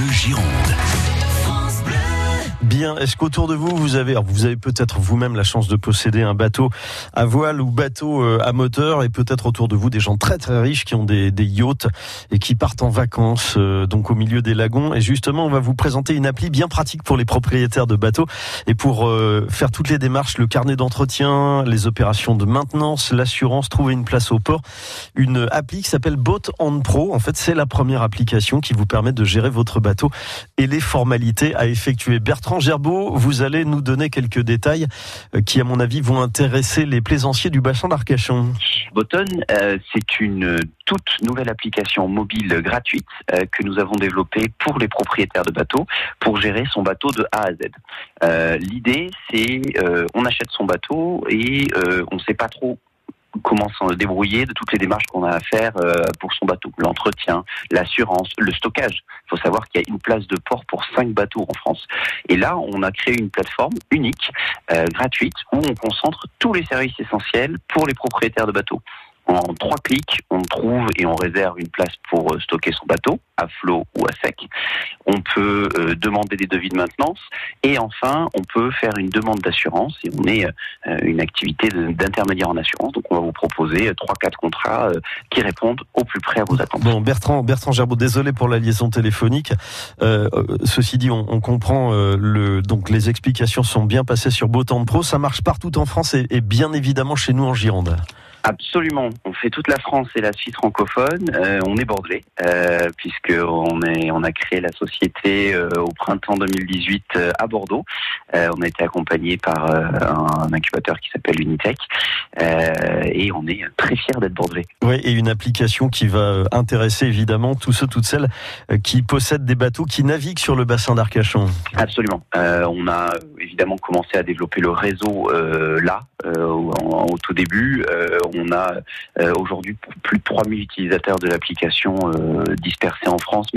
Bleu Gironde. Bien, est-ce qu'autour de vous, vous avez, alors vous avez peut-être vous-même la chance de posséder un bateau à voile ou bateau euh, à moteur, et peut-être autour de vous des gens très très riches qui ont des, des yachts et qui partent en vacances, euh, donc au milieu des lagons. Et justement, on va vous présenter une appli bien pratique pour les propriétaires de bateaux et pour euh, faire toutes les démarches, le carnet d'entretien, les opérations de maintenance, l'assurance, trouver une place au port. Une appli qui s'appelle Boat on Pro. En fait, c'est la première application qui vous permet de gérer votre bateau et les formalités à effectuer. Bertrand Gerbeau, vous allez nous donner quelques détails euh, qui, à mon avis, vont intéresser les plaisanciers du bassin d'Arcachon. Boton, euh, c'est une toute nouvelle application mobile gratuite euh, que nous avons développée pour les propriétaires de bateaux pour gérer son bateau de A à Z. Euh, L'idée, c'est on achète son bateau et on ne sait pas trop comment s'en débrouiller de toutes les démarches qu'on a à faire euh, pour son bateau, l'entretien, l'assurance, le stockage. Il faut savoir qu'il y a une place de port pour cinq bateaux en France. Et là, on a créé une plateforme unique, euh, gratuite, où on concentre tous les services essentiels pour les propriétaires de bateaux. En trois clics, on trouve et on réserve une place pour euh, stocker son bateau, à flot ou à sec. On peut euh, demander des devis de maintenance. Et enfin, on peut faire une demande d'assurance. Et on est euh, une activité de- d'intermédiaire en assurance. Donc, on va vous proposer trois, quatre contrats qui répondent au plus près à vos attentes. Bon, Bertrand, Bertrand Gerbeau, désolé pour la liaison téléphonique. Ceci dit, on, comprend donc les explications sont bien passées sur Botan Pro. Ça marche partout en France et bien évidemment chez nous en Gironde. Absolument. On fait toute la France et la Suisse francophone. Euh, on est bordelais euh, puisque on est on a créé la société euh, au printemps 2018 euh, à Bordeaux. On a été accompagné par un incubateur qui s'appelle Unitech et on est très fiers d'être bordelais. Oui, et une application qui va intéresser évidemment tous ceux, toutes celles qui possèdent des bateaux qui naviguent sur le bassin d'Arcachon. Absolument. On a évidemment commencé à développer le réseau là au tout début. On a euh, aujourd'hui plus de 3000 utilisateurs de l'application euh, dispersés en France.